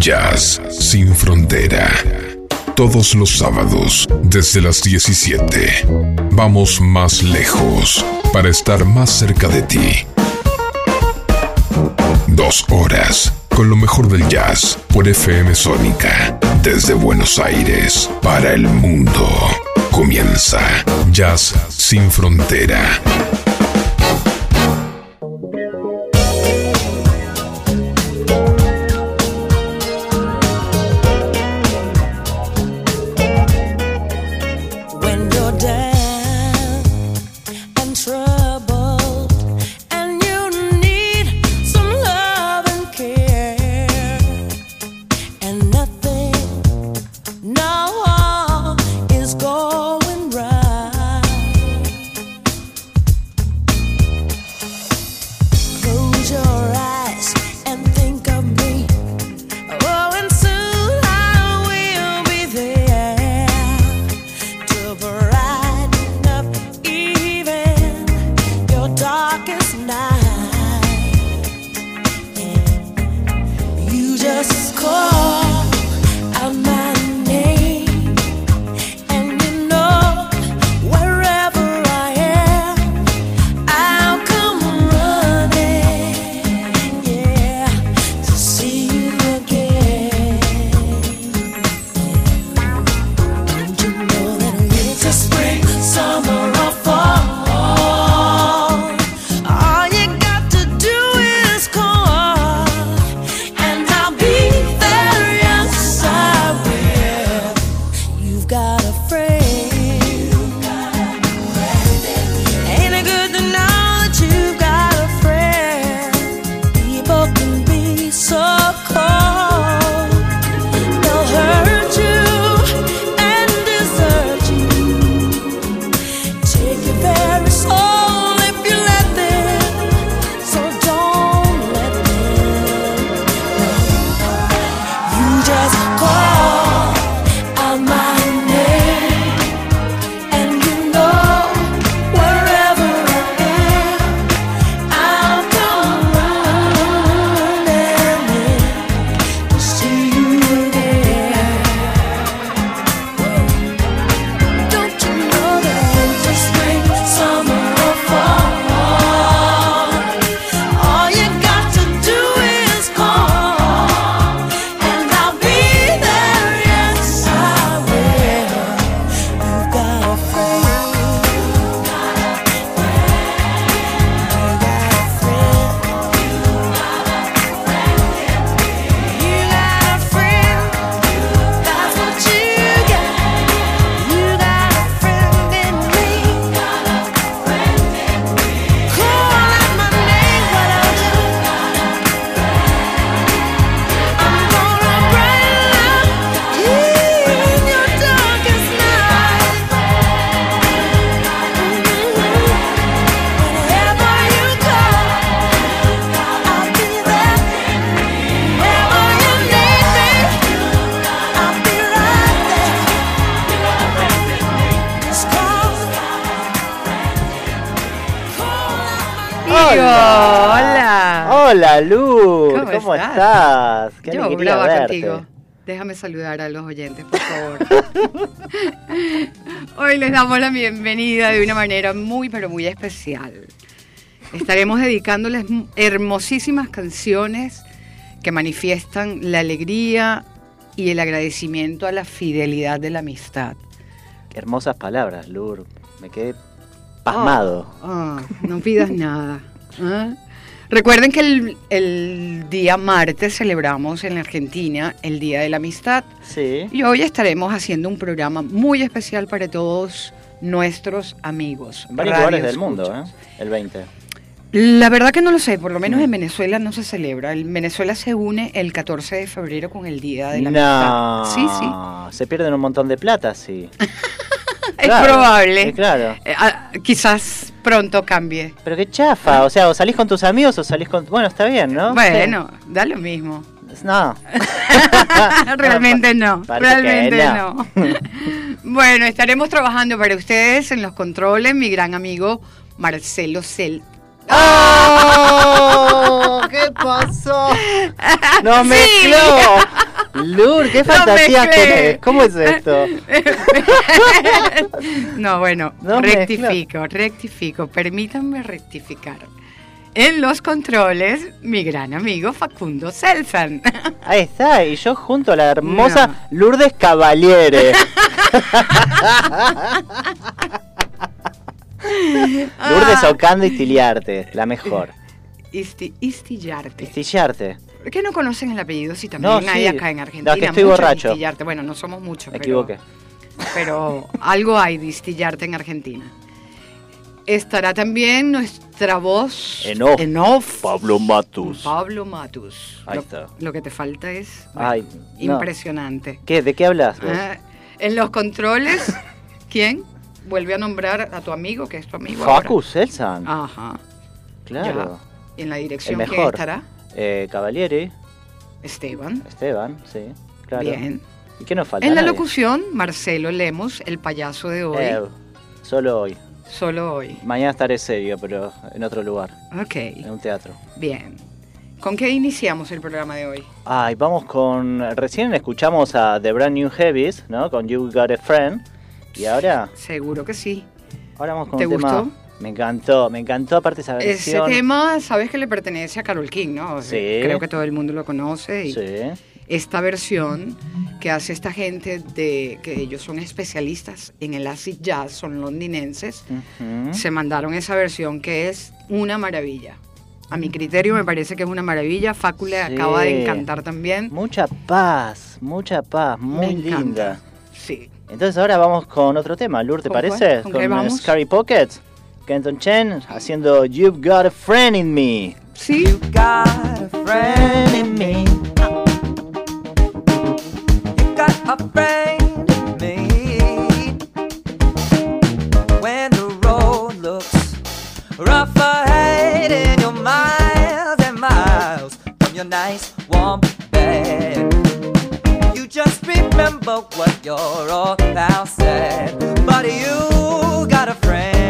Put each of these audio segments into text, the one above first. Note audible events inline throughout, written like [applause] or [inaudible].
Jazz sin frontera. Todos los sábados, desde las 17. Vamos más lejos para estar más cerca de ti. Dos horas con lo mejor del jazz por FM Sónica. Desde Buenos Aires para el mundo. Comienza Jazz sin frontera. Hola, Luz. ¿Cómo, estás? Qué Yo verte. contigo. Déjame saludar a los oyentes, por favor. [laughs] Hoy les damos la bienvenida de una manera muy, pero muy especial. Estaremos dedicándoles hermosísimas canciones que manifiestan la alegría y el agradecimiento a la fidelidad de la amistad. Qué hermosas palabras, Lur. Me quedé pasmado. Ah, ah, no pidas nada. ¿ah? Recuerden que el, día martes celebramos en Argentina el Día de la Amistad. Sí. Y hoy estaremos haciendo un programa muy especial para todos nuestros amigos. En varios lugares del mundo, ¿eh? El 20. La verdad que no lo sé, por lo menos en Venezuela no se celebra. En Venezuela se une el 14 de febrero con el Día de la Amistad. Sí, sí. Se pierden un montón de plata, sí. [laughs] es probable. claro. Eh, ah, quizás pronto cambie. Pero qué chafa, o sea, o salís con tus amigos o salís con... Bueno, está bien, ¿no? Bueno, da lo mismo. No. [laughs] realmente no. Realmente no. [laughs] bueno, estaremos trabajando para ustedes en los controles, mi gran amigo Marcelo Cel. ¡Oh! [laughs] ¿Qué pasó? ¡No mezcló! Lur, ¿qué [laughs] fantasías tenés? ¿Cómo es esto? [laughs] no, bueno, rectifico, rectifico. Permítanme rectificar. En los controles, mi gran amigo Facundo Selsan. [laughs] Ahí está, y yo junto a la hermosa Lourdes Cavaliere. Lourdes Ocando y Tiliarte, la mejor. Isti, istillarte. Istillarte. ¿Por qué no conocen el apellido si también hay acá en Argentina? No, que estoy borracho. Bueno, no somos muchos. Me equivoqué. Pero algo hay de istillarte en Argentina. Estará también nuestra voz en off. Pablo Matus. Pablo Matus. Ahí está. Lo que te falta es impresionante. ¿Qué? ¿De qué hablas? Ah, en los controles, [laughs] ¿quién? Vuelve a nombrar a tu amigo, que es tu amigo. Facu Selsan. Ajá. Claro. En la dirección que estará. Eh, Cavalieri. Esteban. Esteban, sí. Claro. Bien. ¿Y qué nos falta? En la locución, Marcelo Lemos, el payaso de hoy. Eh, solo hoy. Solo hoy. Mañana estaré serio, pero en otro lugar. Ok. En un teatro. Bien. ¿Con qué iniciamos el programa de hoy? Ay, vamos con. Recién escuchamos a The Brand New Heavies, ¿no? Con You Got a Friend. Y ahora. Seguro que sí. Ahora vamos con ¿Te gustó? Me encantó, me encantó aparte esa versión. Ese tema, sabes que le pertenece a Carol King, ¿no? Sí. Creo que todo el mundo lo conoce. sí. Esta versión que hace esta gente de que ellos son especialistas en el acid jazz, son londinenses, se mandaron esa versión que es una maravilla. A mi criterio me parece que es una maravilla. Facu le acaba de encantar también. Mucha paz, mucha paz, muy linda. Sí. Entonces ahora vamos con otro tema, Lur, ¿te parece? ¿Con, con Scary Pockets. Kenton Chen haciendo You've Got a Friend in Me. Sí. You've got a friend in me. You've got a friend in me. When the road looks rough ahead and you're miles and miles from your nice warm bed. You just remember what your old pal said, but you got a friend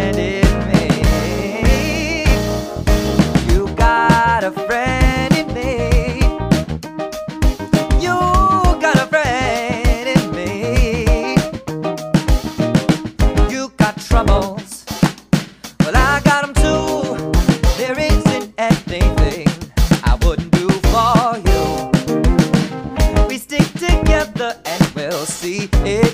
Hey.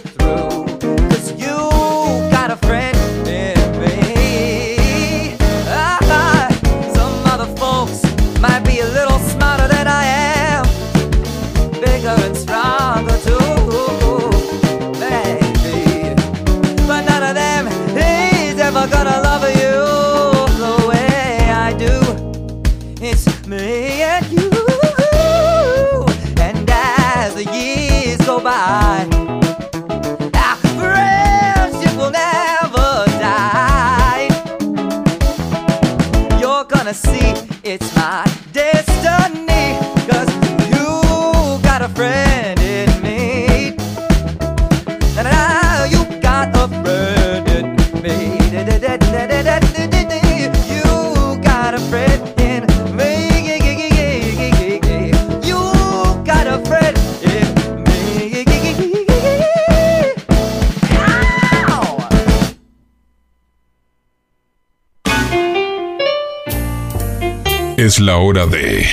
Es la hora de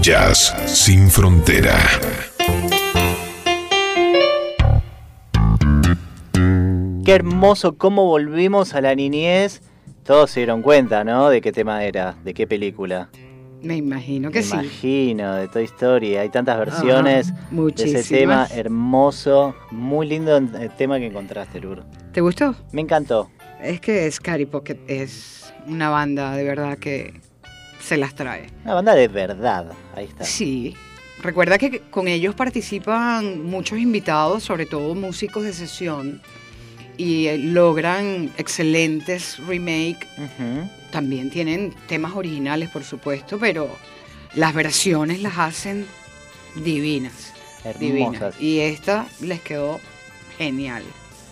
Jazz sin frontera. Qué hermoso cómo volvimos a la niñez. Todos se dieron cuenta, ¿no? De qué tema era, de qué película. Me imagino que Me sí. imagino, de Toy Story. Hay tantas versiones Ajá, de ese tema hermoso. Muy lindo el tema que encontraste, Lur. ¿Te gustó? Me encantó. Es que Scary Pocket es una banda de verdad que se las trae. Una banda de verdad. Ahí está. Sí. Recuerda que con ellos participan muchos invitados, sobre todo músicos de sesión, y eh, logran excelentes remake. También tienen temas originales, por supuesto, pero las versiones las hacen divinas. Divinas. Hermosas. Y esta les quedó genial.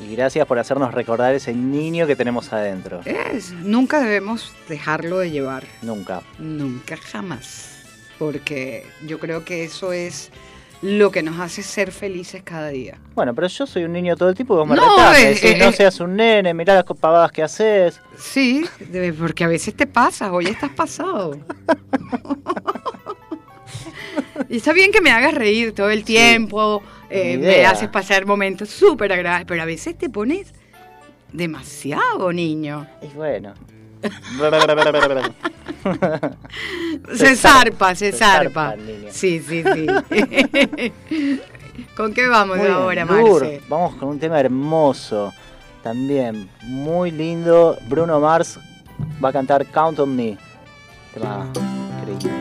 Y gracias por hacernos recordar ese niño que tenemos adentro. Es, nunca debemos dejarlo de llevar. Nunca. Nunca jamás. Porque yo creo que eso es lo que nos hace ser felices cada día. Bueno, pero yo soy un niño todo el tiempo y vos me No, retás, decís, no es- seas un nene, mirá las pavadas que haces. Sí, porque a veces te pasas, hoy estás pasado. [laughs] y está bien que me hagas reír todo el tiempo, eh, me haces pasar momentos súper agradables, pero a veces te pones demasiado niño. Y bueno. [laughs] Se, zarpa, se se zarpa. Sí, sí, sí. [laughs] ¿Con qué vamos Muy ahora, Lur, Marce? Vamos con un tema hermoso. También muy lindo. Bruno Mars va a cantar Count on Me. Tema increíble.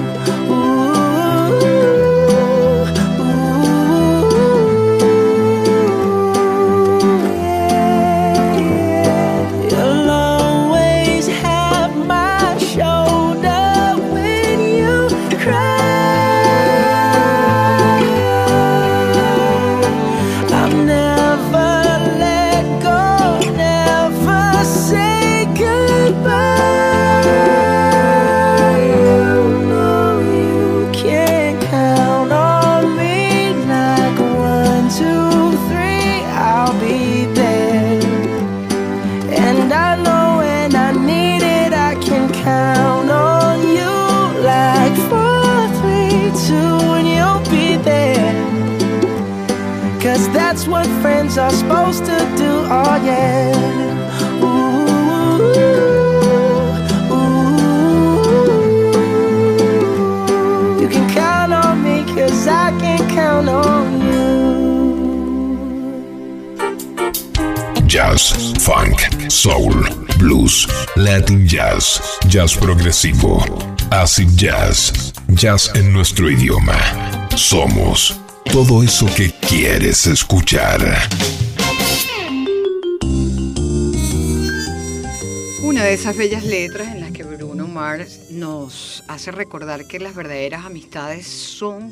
Latin jazz, jazz progresivo, acid jazz, jazz en nuestro idioma. Somos todo eso que quieres escuchar. Una de esas bellas letras en las que Bruno Mars nos hace recordar que las verdaderas amistades son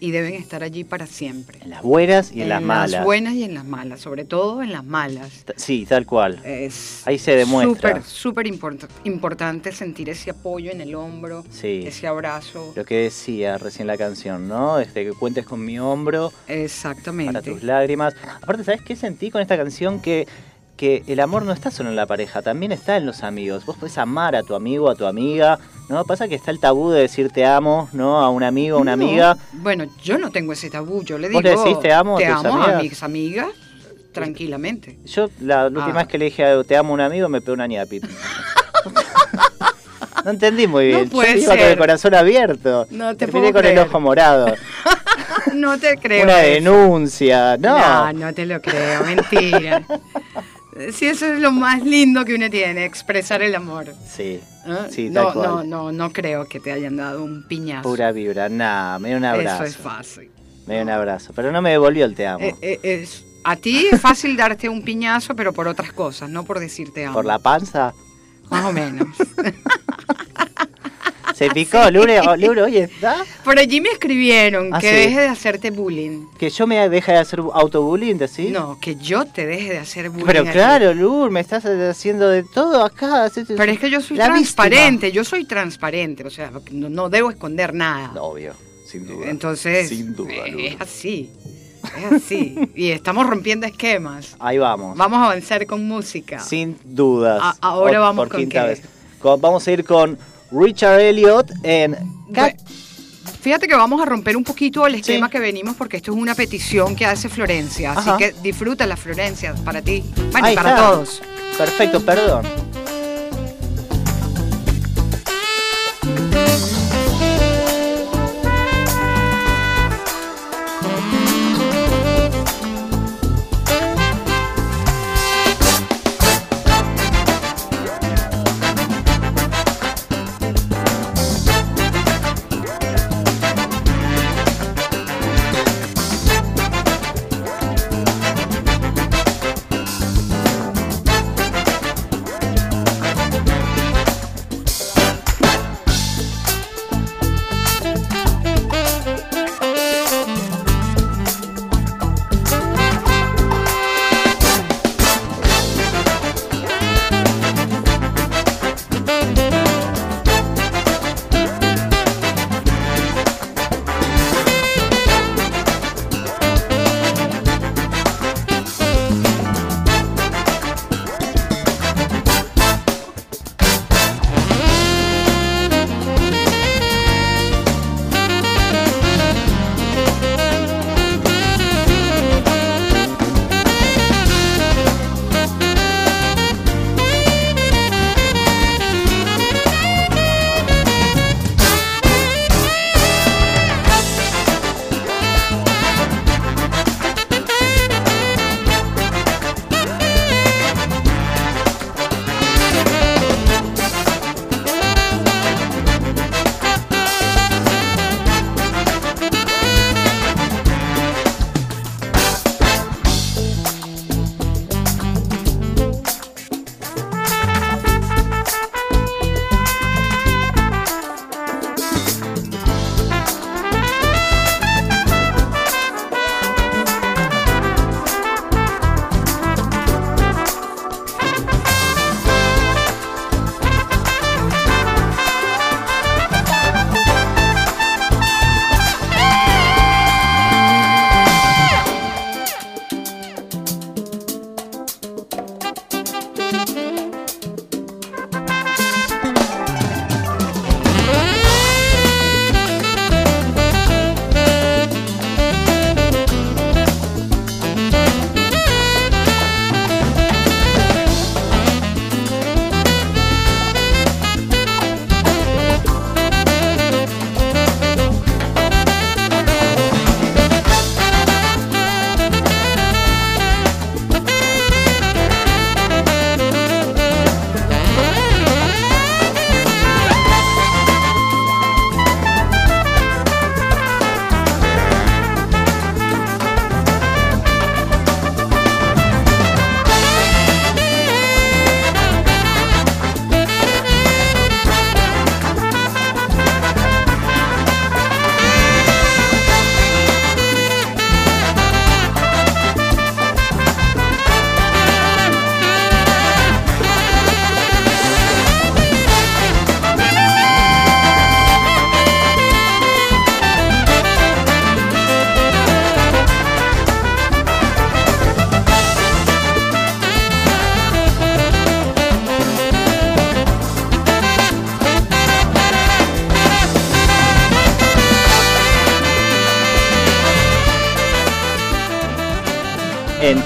y deben estar allí para siempre. En las buenas y en, las malas. las buenas y en las malas, sobre todo en las malas. Sí, tal cual. Es Ahí se demuestra. Súper, súper import- importante sentir ese apoyo en el hombro, Sí. ese abrazo. Lo que decía recién la canción, ¿no? Este, que cuentes con mi hombro para Exactamente. tus lágrimas. Aparte, ¿sabes qué sentí con esta canción? Que, que el amor no está solo en la pareja, también está en los amigos. Vos podés amar a tu amigo, a tu amiga, ¿no? Pasa que está el tabú de decir te amo, ¿no? A un amigo, a una No, amiga. Bueno, yo no tengo ese tabú. Yo le digo. ¿Vos le decís te amo a te tus amo amigas? a mis amigas tranquilamente. Yo la, la última Ah. vez que le dije te amo a un amigo me pegó una ñapi. [laughs] No entendí muy No bien. puede Yo iba con el corazón abierto. No te Terminé puedo con el ojo morado. [laughs] No te creo. Una denuncia. No. No, no te lo creo, mentira. [laughs] Sí, eso es lo más lindo que uno tiene, expresar el amor. Sí. ¿eh? Sí, tal no, cual. no, no, no creo que te hayan dado un piñazo. Pura vibra. Nah, me dio un abrazo. Eso es fácil. Me dio un abrazo. Pero no me devolvió el te amo. Eh, eh, es, a ti es fácil darte un piñazo, pero por otras cosas, no por decirte amo. ¿Por la panza? Más o menos. [laughs] Se picó, Lure, oh, [laughs] Lure, oye, ¿está? Por allí me escribieron Ah, que sí. deje de hacerte bullying. Que yo me deje de hacer autobullying, ¿sí? No, que yo te deje de hacer bullying. Pero claro, Lur, me estás haciendo de todo acá. Pero es que yo soy La transparente, yo soy transparente, o sea, no, no debo esconder nada. Obvio, sin duda. Entonces, Sin duda, eh, Lur. es así, es así. y estamos rompiendo esquemas. Ahí vamos. Vamos a avanzar con música. Sin dudas. A- ahora vamos por con quinta qué. vez. Con- vamos a ir con Richard Elliot en Cat- Fíjate que vamos a romper un poquito el esquema Sí. que venimos porque esto es una petición que hace Florencia. Así que disfruta la Florencia para ti. Bueno, Ahí para está. todos. Perfecto, perdón.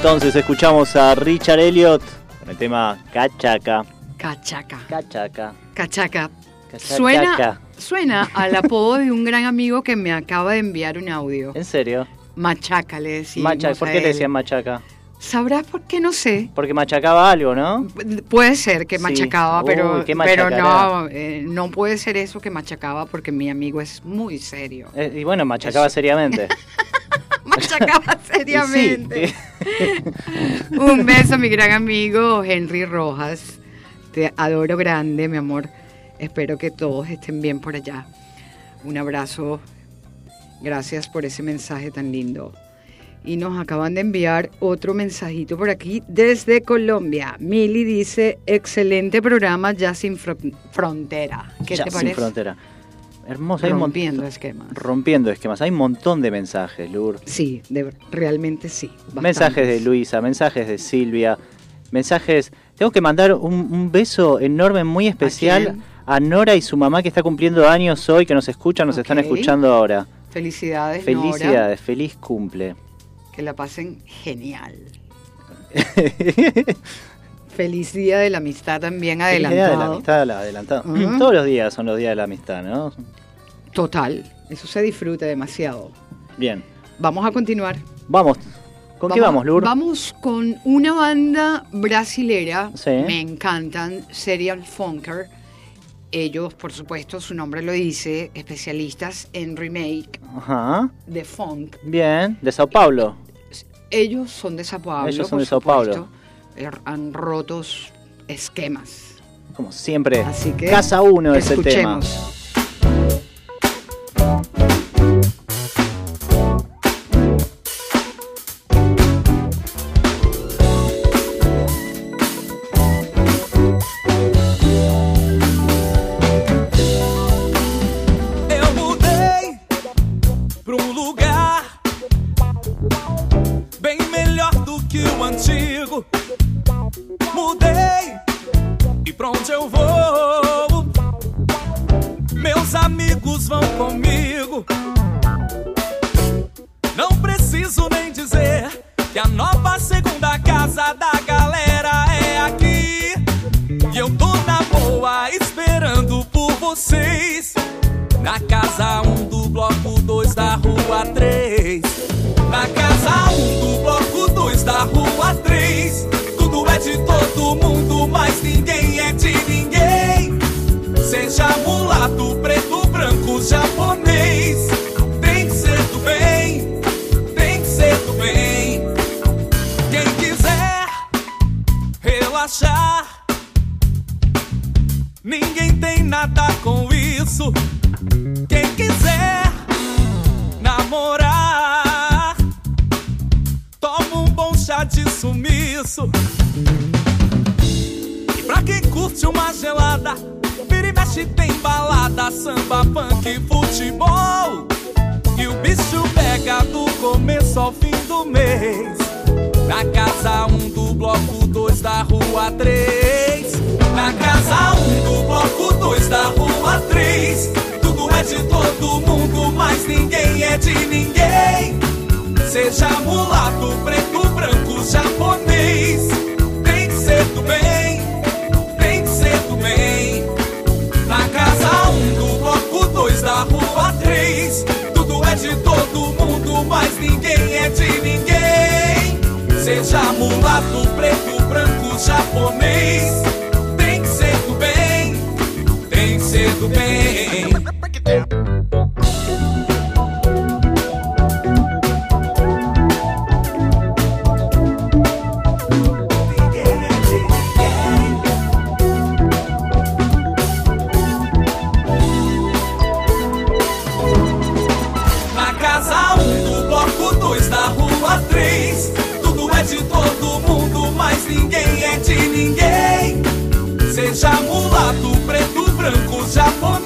Entonces escuchamos a Richard Elliot con el tema Cachaca. Cachaca. Cachaca. Cachaca. Suena, Cachaca. suena al apodo de un gran amigo que me acaba de enviar un audio. ¿En serio? Machaca le decimos. Macha- ¿Por qué le decían machaca? ¿Sabrás por qué? No sé. Porque machacaba algo, ¿no? Puede ser que Sí. machacaba, pero, Uy, ¿qué pero machacará? no, eh, no puede ser eso que machacaba porque mi amigo es muy serio. Eh, y bueno, machacaba seriamente. [laughs] Machacaba [laughs] sí, seriamente. [laughs] Un beso, mi gran amigo Henry Rojas. Te adoro grande, mi amor. Espero que todos estén bien por allá. Un abrazo. Gracias por ese mensaje tan lindo. Y nos acaban de enviar otro mensajito por aquí desde Colombia. Mili dice, excelente programa ya sin fron- frontera. ¿Qué Ya, te sin parece? frontera. Mon- Rompiendo esquemas. Rompiendo esquemas. Hay un montón de mensajes, Lur. Sí, de- realmente sí. Mensajes de. Luisa, mensajes de Silvia, mensajes... Tengo que mandar un, un beso enorme, muy especial a, Nora y su mamá que está cumpliendo años hoy, que nos escuchan, nos están escuchando ahora. Felicidades, Nora. Felicidades, feliz cumple. Que la pasen genial. [laughs] Feliz día de la amistad también Feliz día de la adelantado. amistad la adelantado. Ujú. Todos los días son los días de la amistad, ¿no? Total, eso se disfruta demasiado. Bien. Vamos a continuar. Vamos. ¿Con qué vamos, Lur? Vamos con una banda brasilera. Sí. Me encantan, Serial Funker. Ellos, por supuesto, su nombre lo dice, especialistas en remake Ajá. de funk. Bien. De Sao Paulo. Ellos son de Sao Paulo. Ellos son por de Sao Paulo. supuesto. Han rotos esquemas. Como siempre. Así que Casa uno es el tema. Não preciso nem dizer que a nova segunda casa da galera é aqui. E eu tô na boa esperando por vocês. Na casa 1 um do bloco 2 da rua 3. Na casa 1 um do bloco 2 da rua 3. Tudo é de todo mundo, mas ninguém é de ninguém. Seja mulato, preto, branco, japonês. Nada com isso. Quem quiser namorar, toma um bom chá de sumiço. E pra quem curte uma gelada, vira e mexe tem balada, samba, punk, futebol. E o bicho pega do começo ao fim do mês. Na casa 1 um do bloco 2 da rua 3. Na casa 1 um do bloco 2 da rua 3. Tudo é de todo mundo, mas ninguém é de ninguém. Seja mulato, preto, branco, japonês. Tem que ser do bem, tem que ser do bem. Na casa 1 um do bloco 2 da rua 3. Tudo é de todo mundo, mas ninguém é de ninguém. Seja mulato, preto, branco, japonês. Tem que ser do amor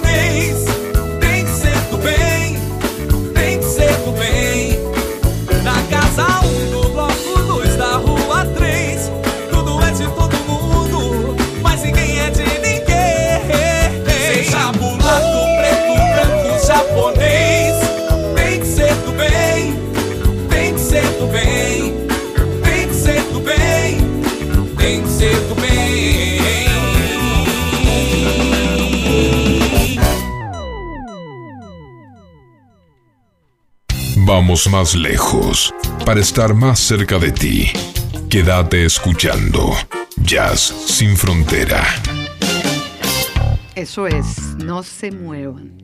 Vamos más lejos para estar más cerca de ti. Quédate escuchando Jazz sin frontera. Eso es, no se muevan.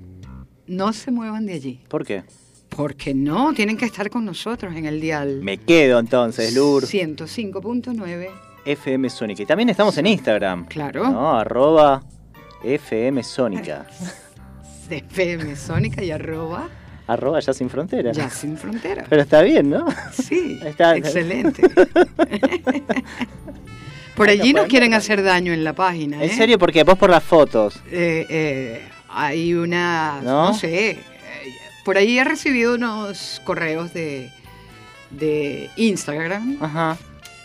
No se muevan de allí. ¿Por qué? Porque no, tienen que estar con nosotros en el dial. Me quedo entonces, Lur. 105.9. FM Sónica. Y también estamos en Instagram. Claro. ¿no? Arroba FM Sónica. [laughs] FM Sónica y arroba Arroba ya sin frontera. ya sin frontera. Pero está bien, ¿no? Sí, [laughs] Está- excelente. [laughs] [laughs] Por allí nos quieren hacer daño en la página. En ¿eh? serio, porque vos por las fotos. Eh, eh, hay una, ¿No? no, sé, eh, por ahí he recibido unos correos de, de Instagram Ajá.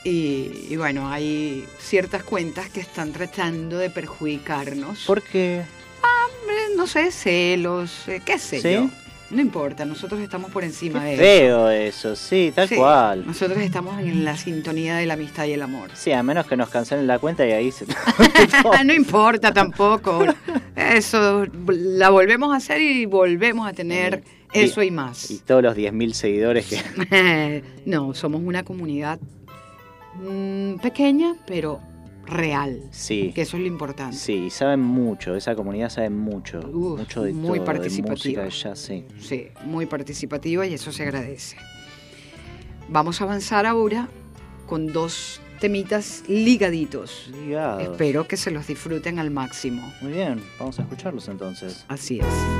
y, y bueno, hay ciertas cuentas que están tratando de perjudicarnos. Porque. Eh, no sé, celos, qué sé ¿Sí? yo. No importa, nosotros estamos por encima de Qué eso. feo eso, sí, tal Sí, cual. Nosotros estamos en la sintonía de la amistad y el amor. Sí, a menos que nos cancelen la cuenta y ahí se. [laughs] [laughs] no importa tampoco. Eso la volvemos a hacer y volvemos a tener Y- eso y más. y todos los 10.000 seguidores que. [laughs] no, somos una comunidad mm, pequeña, pero real. Sí. Que eso es lo importante. Sí, y saben mucho, esa comunidad sabe mucho. Uf, mucho de muy todo, participativa. De música, de jazz, sí. Sí, muy participativa y eso se agradece. Vamos a avanzar ahora con dos temitas ligaditos. Ligados. Espero que se los disfruten al máximo. Muy bien, vamos a escucharlos entonces. Así es.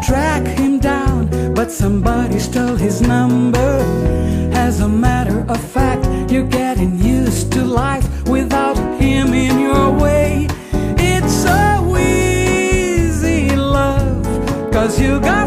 Track him down, but somebody stole his number. As a matter of fact, you're getting used to life without him in your way. It's so easy, love, cause you got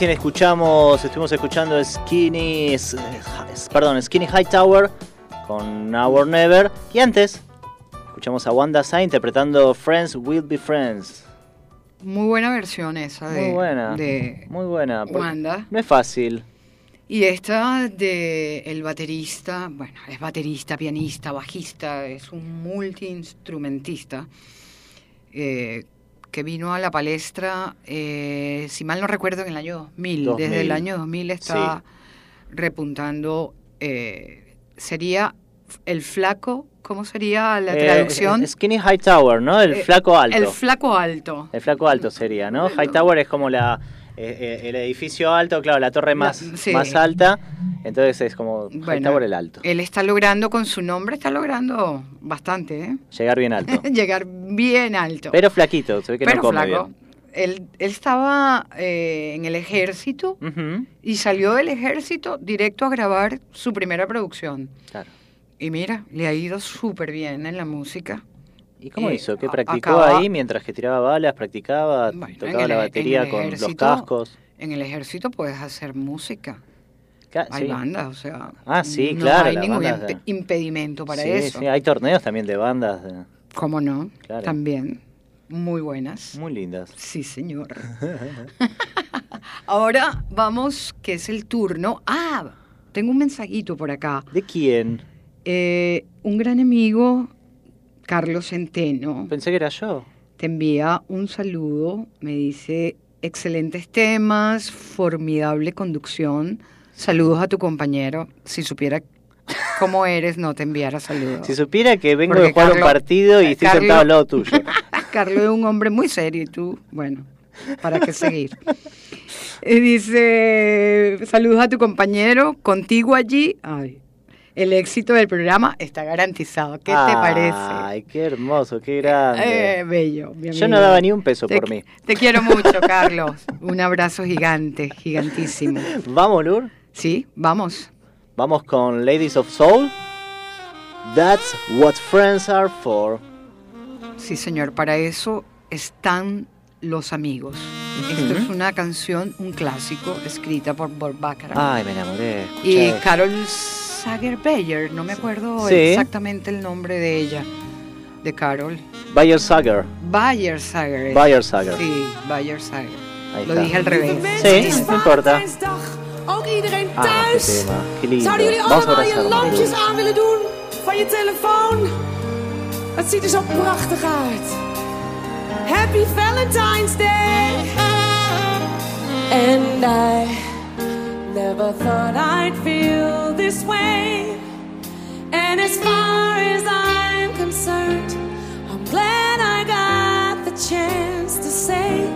recién escuchamos, estuvimos escuchando Skinny, perdón, Skinny High Tower con or Never. Y antes, escuchamos a Wanda Sa interpretando Friends Will Be Friends. Muy buena versión esa de, muy buena, de muy buena. Wanda. No es fácil. Y esta de el baterista, bueno, es baterista, pianista, bajista, es un multiinstrumentista. Eh, que vino a la palestra, eh, si mal no recuerdo, en el año 2000. Desde el año 2000 está repuntando eh, sería el flaco, ¿cómo sería la Eh, traducción? Skinny High Tower, ¿no? El Eh, flaco alto. El flaco alto. El flaco alto sería, ¿no? High Tower es como la eh, eh, el edificio alto, claro, la torre más, La- sí. más alta. Entonces es como Bueno, Tower el alto. Él está logrando con su nombre, está logrando bastante, ¿eh? Llegar bien alto. [laughs] Llegar bien alto. Pero flaquito, se ve que Pero no come flaco. bien. Él, él estaba eh, en el ejército y salió del ejército directo a grabar su primera producción. Claro. Y mira, le ha ido súper bien en la música. ¿Y cómo Eh, hizo? ¿Qué practicó acaba- ahí mientras que tiraba balas? ¿Practicaba? Bueno, ¿Tocaba la el- batería con los cascos? En el ejército puedes hacer música. Ca- Hay sí. bandas, o sea. Ah, sí, no claro, hay ningún de- impedimento para Sí, eso. sí, hay torneos también de bandas de- ¿Cómo no? Claro. También. Muy buenas. muy lindas. Sí, señor. [laughs] [laughs] Ahora vamos, que es el turno. Ah, tengo un mensajito por acá. ¿De quién? Eh, un gran amigo, Carlos Centeno, Pensé que era yo. te envía un saludo. Me dice, excelentes temas, formidable conducción. Saludos a tu compañero. Si supiera cómo eres, no te enviara saludos. Si supiera que vengo Porque de jugar un Carlos- partido y estoy sentado al lado tuyo. [laughs] Carlos es un hombre muy serio y tú, bueno, ¿para qué seguir? Y dice, saludos a tu compañero, contigo allí, ay, el éxito del programa está garantizado. ¿Qué te parece? Ay, qué hermoso, qué grande. Eh, bello. mi Yo no daba ni un peso Te- por mí. Te quiero mucho, [laughs] Carlos. Un abrazo gigante, gigantísimo. Vamos, Lur. Sí, vamos. Vamos con Ladies of Soul. That's what friends are for. Sí, señor, para eso están los amigos. Esto es una canción, un clásico, escrita por Bob Bacharach. Ay, me enamoré. Y escuchá Carol Sager-Beyer, no me acuerdo Sí. exactamente el nombre de ella, de Carol. Bayer Sager. Bayer Sager. Bayer Sager. Sí, Bayer Sager. Ahí Lo está. dije al revés. Sí, no importa. Ook iedereen Ah, qué thuis. Zouden jullie allemaal je lampjes aan willen doen van je telefoon? Het ziet er zo prachtig uit. Happy Valentine's Day. And I never thought I'd feel this way. And as far as I'm concerned, I'm glad I got the chance to say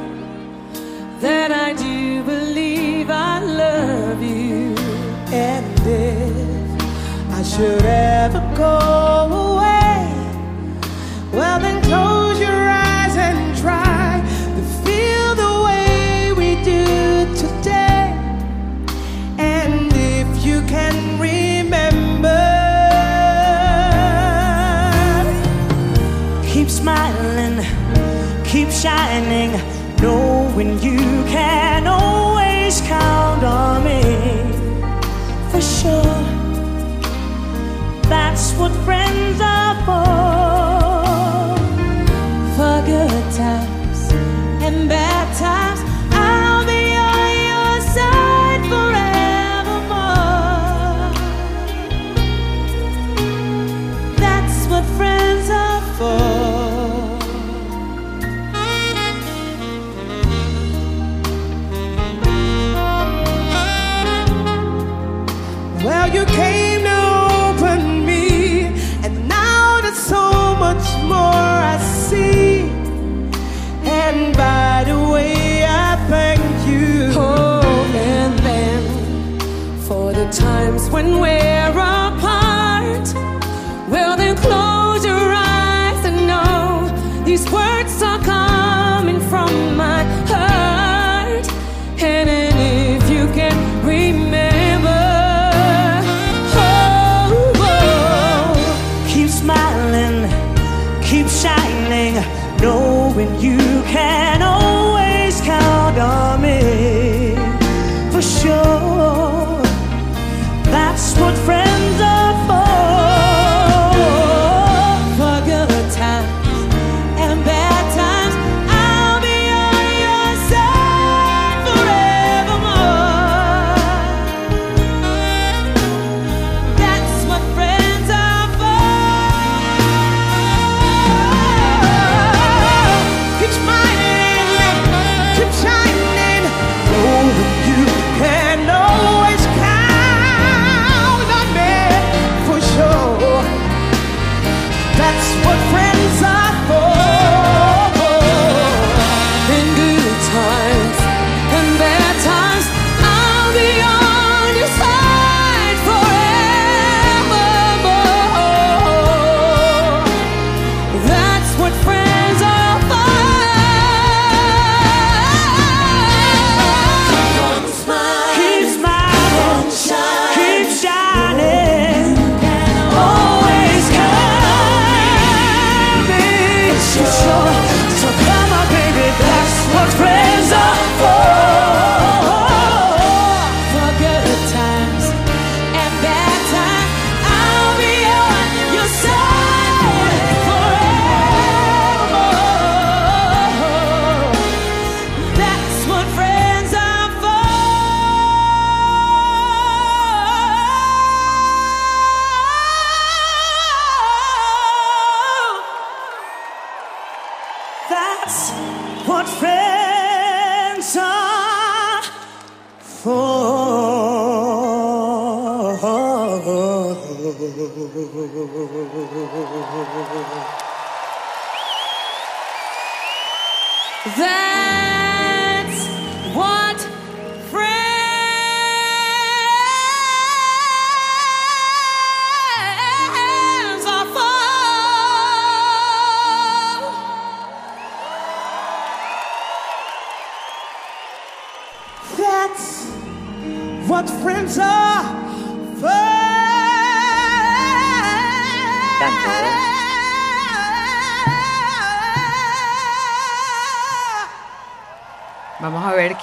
that I do believe I love you. And if I should ever go away, well then close shining, knowing you can always count on me for sure. That's what friends are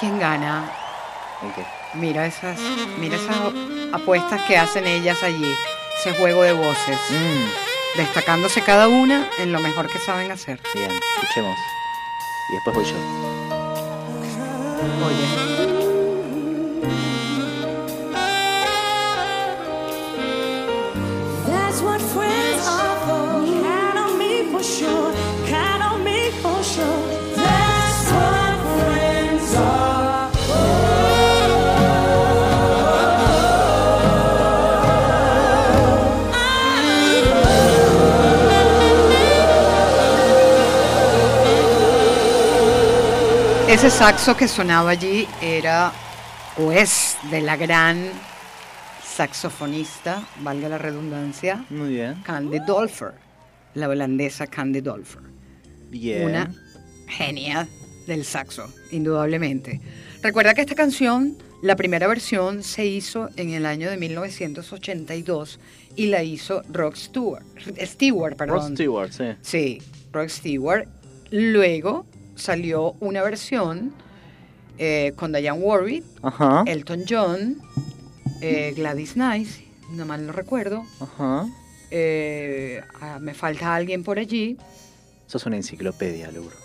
quién gana. ¿En qué? Mira esas, mira esas apuestas que hacen ellas allí. Ese juego de voces. Mm, Destacándose cada una en lo mejor que saben hacer. bien, escuchemos. Y después voy yo. Oye. That's what friends are for. Count on me for sure. Ese saxo que sonaba allí era o es de la gran saxofonista, valga la redundancia, Muy bien. Candy Dolfer, la holandesa Candy Dolfer. Bien. Una genia del saxo, indudablemente. Recuerda que esta canción, la primera versión se hizo en el año de 1982 y la hizo Rock Stewart, Stewart, perdón. Rod Stewart, sí. Sí, Rod Stewart. Luego salió una versión eh, con Diane Warwick, Ajá. Elton John, eh, Gladys Knight, no mal no recuerdo. Ajá. eh, ah, me falta alguien por allí. Sos una enciclopedia, Luro.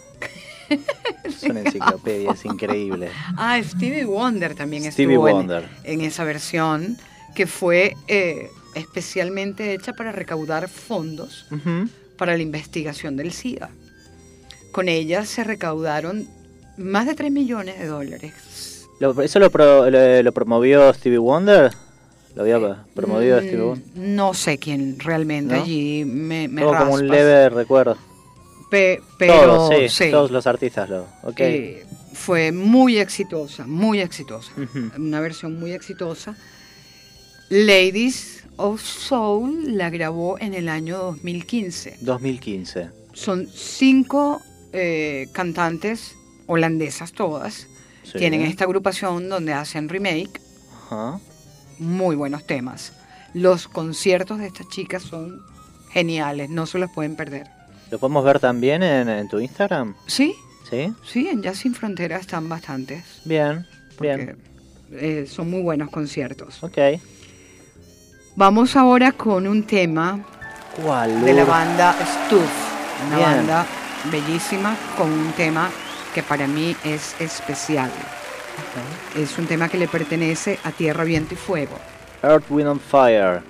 [laughs] Sos una enciclopedia, es increíble. Ah, Stevie Wonder también Stevie estuvo en- Wonder. En, esa versión que fue eh, especialmente hecha para recaudar fondos para la investigación del SIDA. Con ella se recaudaron más de 3 millones de dólares. Lo- ¿Eso lo, pro- lo, lo promovió Stevie Wonder? ¿Lo había promovido Stevie Mm, Wonder? No sé quién realmente ¿No? allí me, me como un leve recuerdo. Pe- pero todos, sí, sí, todos los artistas lo. Ok. eh, fue muy exitosa, muy exitosa. Una versión muy exitosa. Ladies of Soul la grabó en el año 2015. 2015. Son cinco eh, cantantes holandesas todas. Sí. Tienen esta agrupación donde hacen remake, Ajá. muy buenos temas. Los conciertos de estas chicas son geniales, no se los pueden perder. ¿Lo podemos ver también en, en tu Instagram? Sí, Sí. sí, en Jazz Sin Fronteras están bastantes. Bien. Bien. eh, son muy buenos conciertos. Ok. Vamos ahora con un tema ¿Cuál? de la banda Stuff, una Bien. banda bellísima con un tema que para mí es especial. Es un tema que le pertenece a Tierra, Viento y Fuego. Earth, Wind and Fire.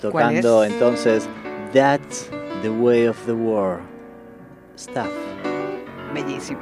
Tocando es? entonces That's the Way of the War. Stuff. Bellísimo.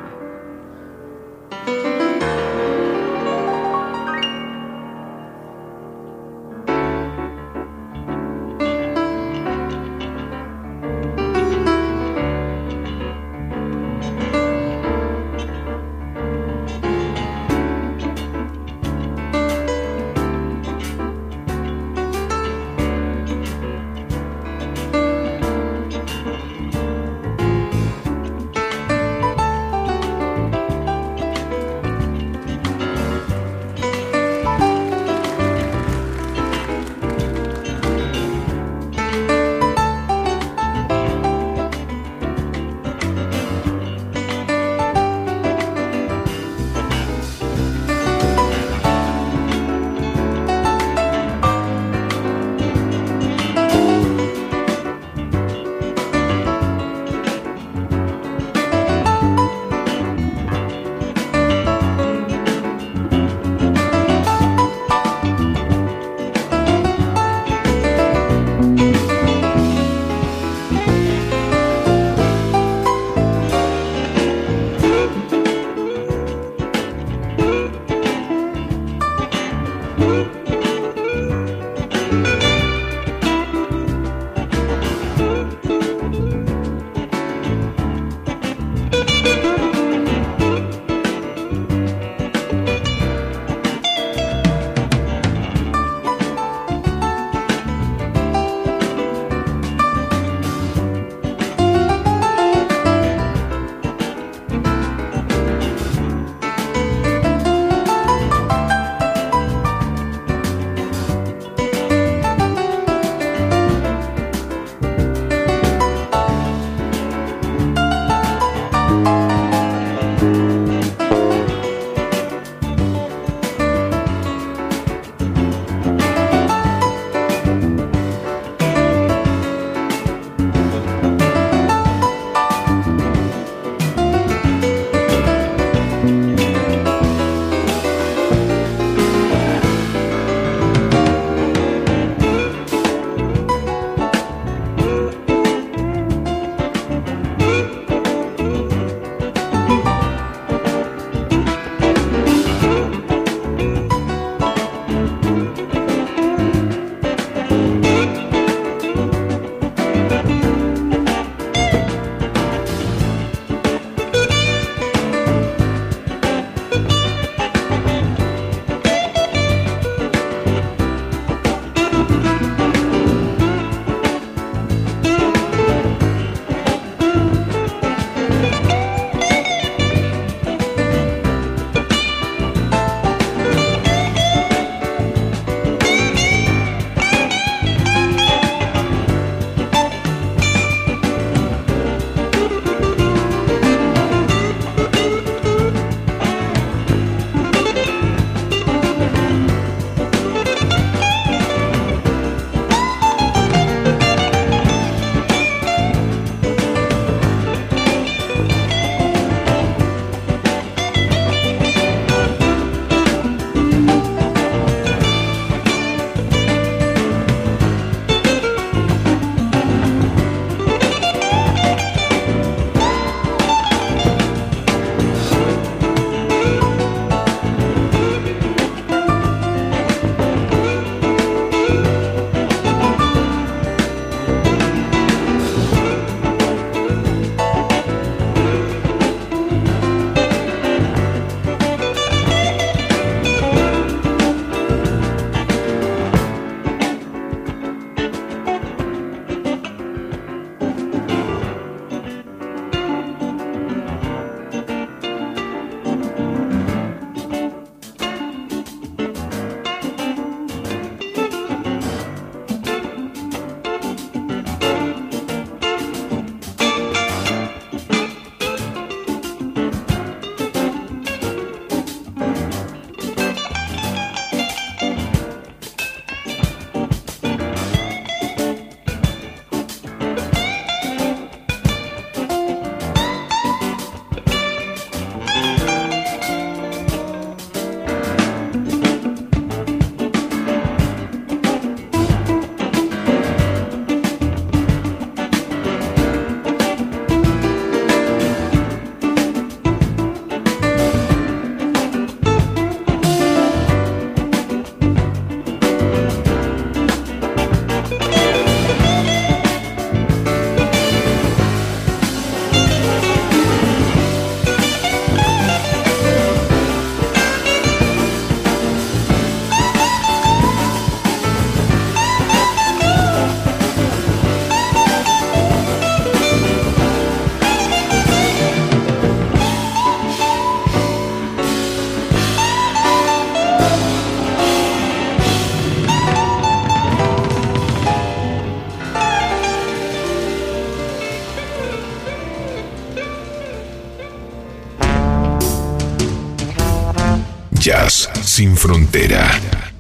Sin frontera.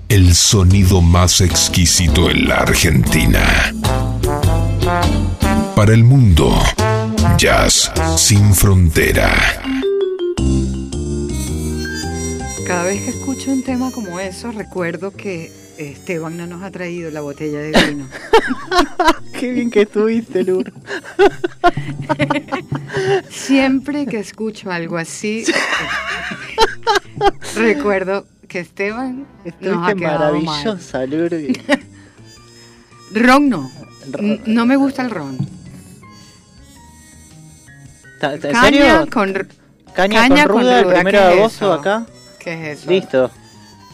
El sonido más exquisito en la Argentina. Para el mundo. Jazz sin frontera. Cada vez que escucho un tema como eso, recuerdo que Esteban no nos ha traído la botella de vino. [laughs] Qué bien que estuviste, Lur. Siempre que escucho algo así, recuerdo que Esteban nos ha Estuviste quedado mal. maravillosa. [laughs] Ron no. N- No me gusta el ron. ¿En Caña serio? con, Caña, caña con con ruda, el ruda, primero ¿qué de agosto acá. ¿Qué es eso? Listo.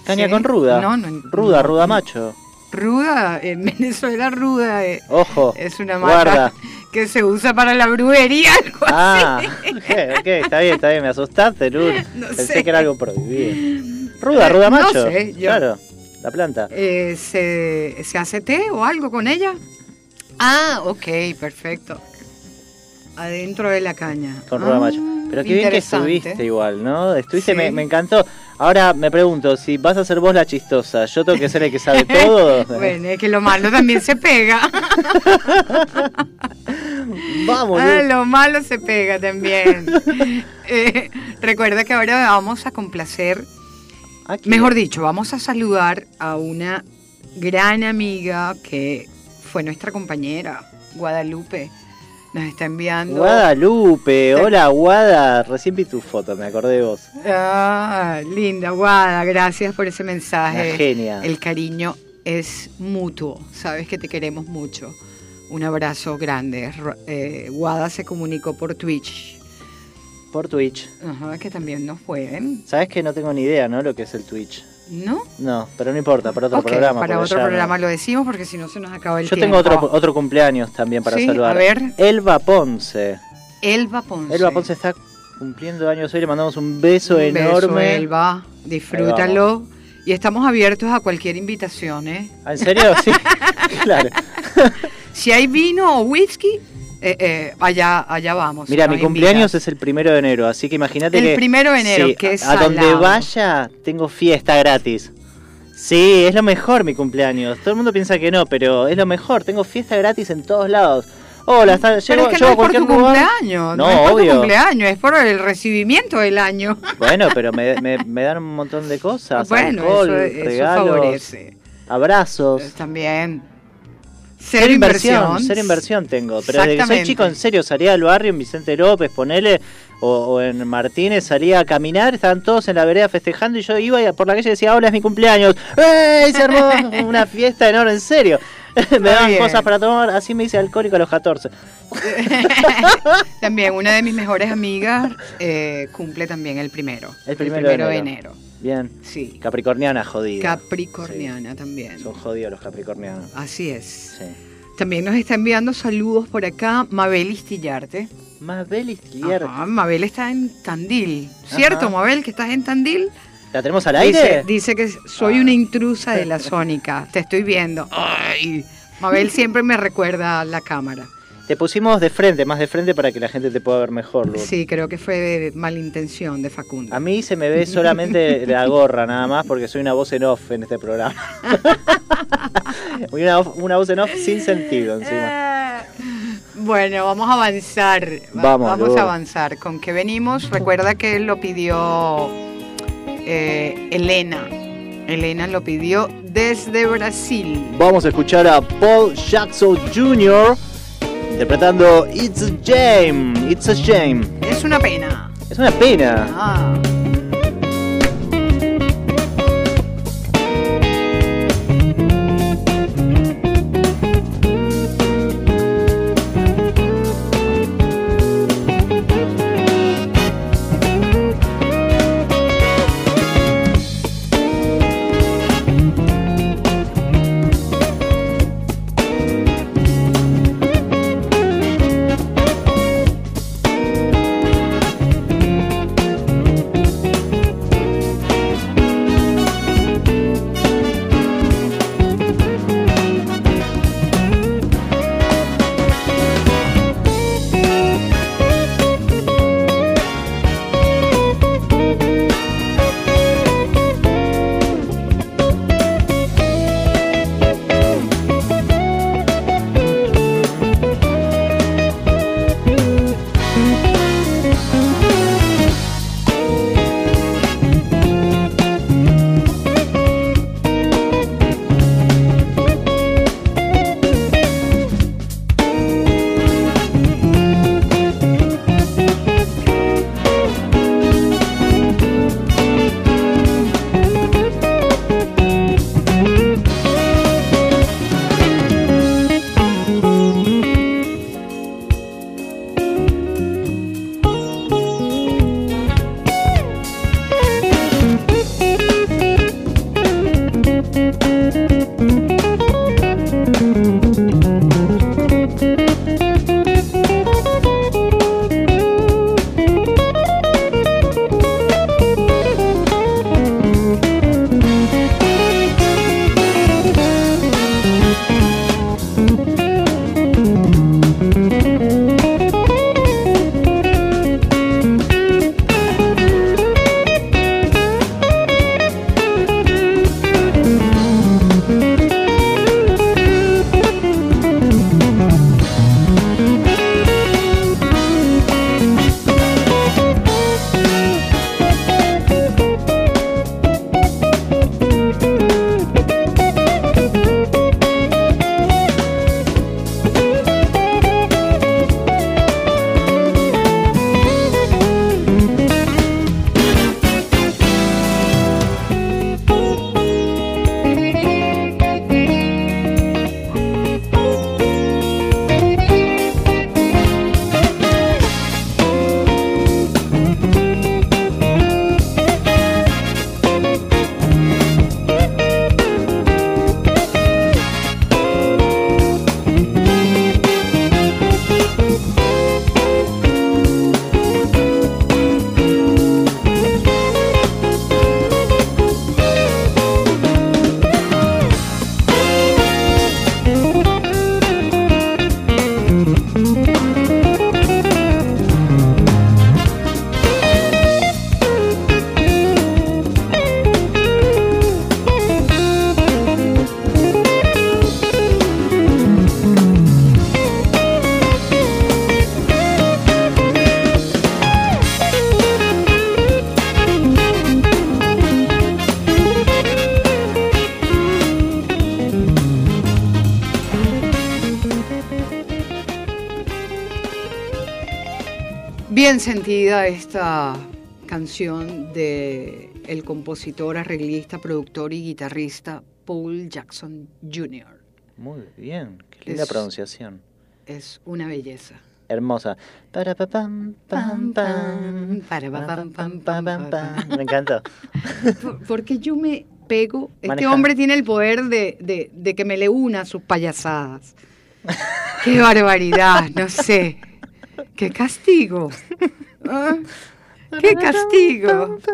Caña ¿Sí? con ruda. No, no, Ruda, no. ruda macho. Ruda, en [laughs] Venezuela ruda eh, Ojo. es una marca [laughs] que se usa para la brujería, algo Ah, así. ok, ok, está bien, está bien. Me asustaste. No Pensé sé. que era algo prohibido. Ruda, ruda Eh, no macho. sé, yo- Claro, la planta. Eh, ¿se, ¿Se hace té o algo con ella? Ah, ok, perfecto. Adentro de la caña. Con ruda Ah, macho. Pero qué bien que estuviste igual, ¿no? Estuviste, Sí. me, me encantó. Ahora me pregunto, si vas a ser vos la chistosa, ¿yo tengo que ser el que sabe [laughs] todo? Bueno, es que lo malo también se pega. [laughs] Vamos, Ah, lo malo se pega también. [laughs] Eh, recuerda que ahora vamos a complacer, Aquí. mejor dicho, vamos a saludar a una gran amiga que fue nuestra compañera, Guadalupe. Nos está enviando. Guadalupe, hola Guada, recién vi tu foto, me acordé de vos. Ah, linda, Guada, gracias por ese mensaje. Una genia. El cariño es mutuo, sabes que te queremos mucho. Un abrazo grande. Eh, Guada se comunicó por Twitch, Por Twitch. Ajá, que también nos pueden, Sabes que no tengo ni idea, ¿no? Lo que es el Twitch. ¿no? No, pero no importa, para otro Ok, programa. para otro ya programa lo decimos porque si no se nos acaba el Yo tiempo. tengo otro, otro cumpleaños también para Sí, saludar. a ver. Elba Ponce. Elba Ponce. Elba Ponce está cumpliendo años hoy, le mandamos un beso Un beso, enorme. Elba, disfrútalo. Y estamos abiertos a cualquier invitación, ¿eh? Ah, ¿En serio? Sí, [laughs] claro. Si hay vino o whisky, eh, eh, allá, allá vamos. Mira, mi cumpleaños invitas. es el primero de enero, así que imagínate El que... primero de enero, sí, qué a, a donde vaya tengo fiesta gratis. Sí, es lo mejor mi cumpleaños. Todo el mundo piensa que no, pero es lo mejor. Tengo fiesta gratis en todos lados. Hola, está, Pero llego, es que no es por tu lugar. cumpleaños, no, No, es por tu cumpleaños, es por el recibimiento del año. Bueno, pero me, [laughs] me- me dan un montón de cosas. bueno, alcohol, eso, eso regalos, favorece. abrazos. También. Cero inversión, cero inversión tengo. Pero desde que soy chico, en serio, salía al barrio en Vicente López, ponele, o, o en Martínez, salía a caminar, estaban todos en la vereda festejando y yo iba y por la calle y decía, hola, es mi cumpleaños. ¡Ey! Se armó [laughs] una fiesta enorme, en serio. [laughs] me daban bien. cosas para tomar, así me hice alcohólico a los 14. [laughs] También una de mis mejores amigas eh, cumple también el primero. El primero de de enero. enero. Bien. Sí. Capricorniana jodida. Capricorniana también. Son jodidos los capricornianos. Así es. Sí. También nos está enviando saludos por acá Mabel Istillarte. Mabel Istillarte. Ajá, Mabel está en Tandil. ¿Cierto, Ajá. Mabel, que estás en Tandil? ¿La tenemos al Dice, aire? dice que soy una intrusa de la Sónica. Te estoy viendo. Ay. Mabel siempre me recuerda a la cámara. Te pusimos de frente, más de frente para que la gente te pueda ver mejor, Lourdes. Sí, creo que fue de malintención de Facundo. A mí se me ve solamente la gorra nada más porque soy una voz en off en este programa. una, una voz en off sin sentido encima. Eh, Bueno, vamos a avanzar. Va- Vamos, vamos a avanzar. ¿Con qué venimos? Recuerda que lo pidió eh, Elena. Elena lo pidió desde Brasil. Vamos a escuchar a Paul Jackson Jr. interpretando It's a Shame, It's a Shame. Es una pena. Es una pena. Ah. Esta canción de el compositor, arreglista, productor y guitarrista Paul Jackson Jr. Muy bien, qué linda Es- pronunciación. Es una belleza. Hermosa. Para pa pam pam pam. Para pa pam pam pam pam pam. Me encantó. Por- Porque yo me pego. Este hombre tiene el poder de, de- de que me le una a sus payasadas. Qué barbaridad, no sé. Qué castigo. ¿Ah? Qué castigo. [laughs]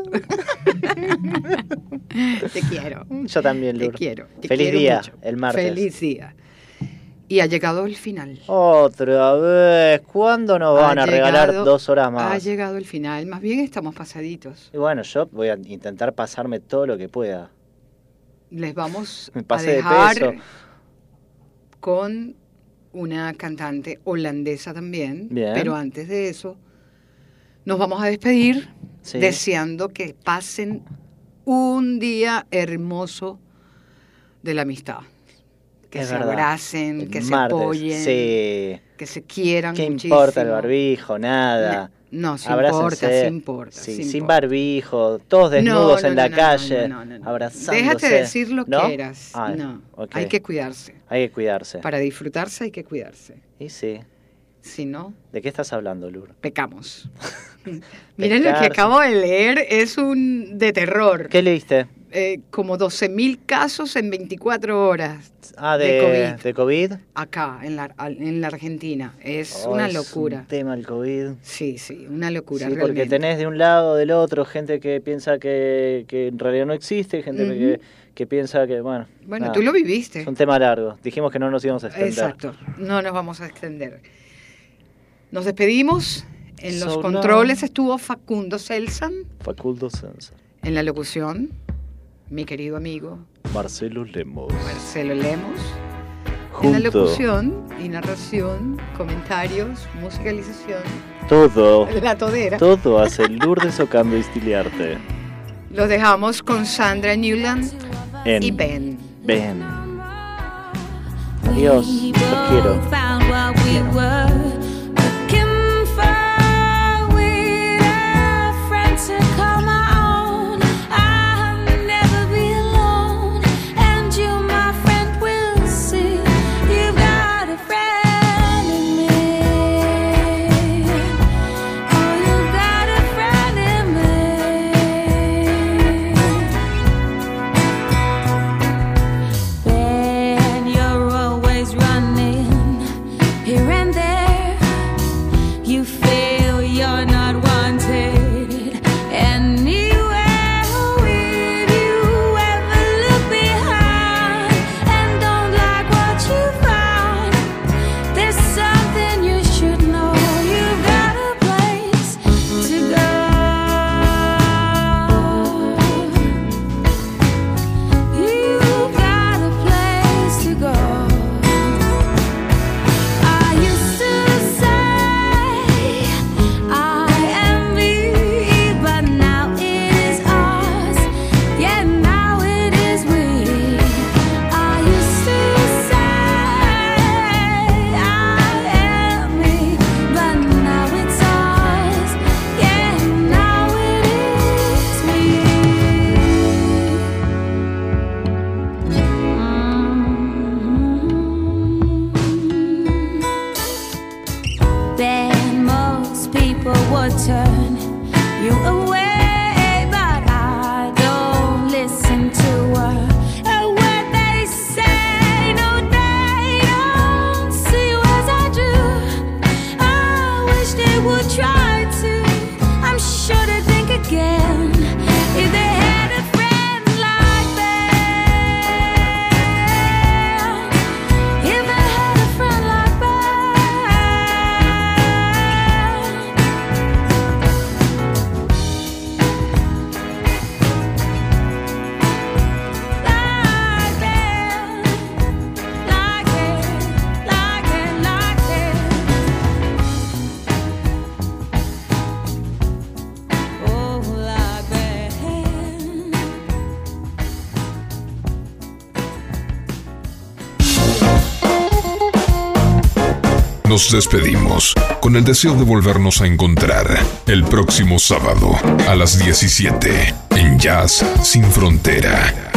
Te quiero. Yo también, Te Lur. quiero. te Feliz quiero día, mucho. el martes. Feliz día. Y ha llegado el final. Otra vez. ¿Cuándo nos van Ha a regalar dos horas Ha más? llegado el final. Más bien estamos pasaditos. Y bueno, yo voy a intentar pasarme todo lo que pueda. Les vamos [laughs] Me a de dejar peso. con una cantante holandesa también. Bien. Pero antes de eso, nos vamos a despedir Sí. deseando que pasen un día hermoso de la amistad. Que Es se verdad. abracen, que se apoyen, Sí. que se quieran ¿Qué muchísimo. importa el barbijo? Nada. No, Abrácense. importa, importa. Sí, sin barbijo, todos No, desnudos no, en no, la no, calle, no, no, no, no. abrazándose. Déjate decir lo ¿No? que eras. No, hay que cuidarse. Hay que cuidarse. Para disfrutarse hay que cuidarse. Y sí. Si no, ¿De qué estás hablando, Lur? pecamos. [laughs] [laughs] Miren lo que acabo de leer, es un de terror. ¿Qué leíste? Eh, como 12.000 casos en 24 horas Ah, de, De COVID. de COVID. acá en la, en la Argentina. Es Oh, una es locura. un tema el COVID. Sí, sí, una locura. Sí, porque tenés de un lado del otro gente que piensa que, que en realidad no existe, gente que, que piensa que, bueno. Bueno, nada, tú lo viviste. Es un tema largo. Dijimos que no nos íbamos a extender. Exacto, no nos vamos a extender. Nos despedimos. En los So controles estuvo Facundo Selsan. Faculdo Sensa. En la locución, mi querido amigo Marcelo Lemos. Marcelo Lemos. En la Junto. locución y narración, comentarios, musicalización, Todo. la todera. Todo hace [laughs] Lourdes Ocando y Stiliarte. Los dejamos con Sandra Newland En y Ben. Ben. Adiós. Los quiero. Nos despedimos con el deseo de volvernos a encontrar el próximo sábado a las 17 en Jazz Sin Frontera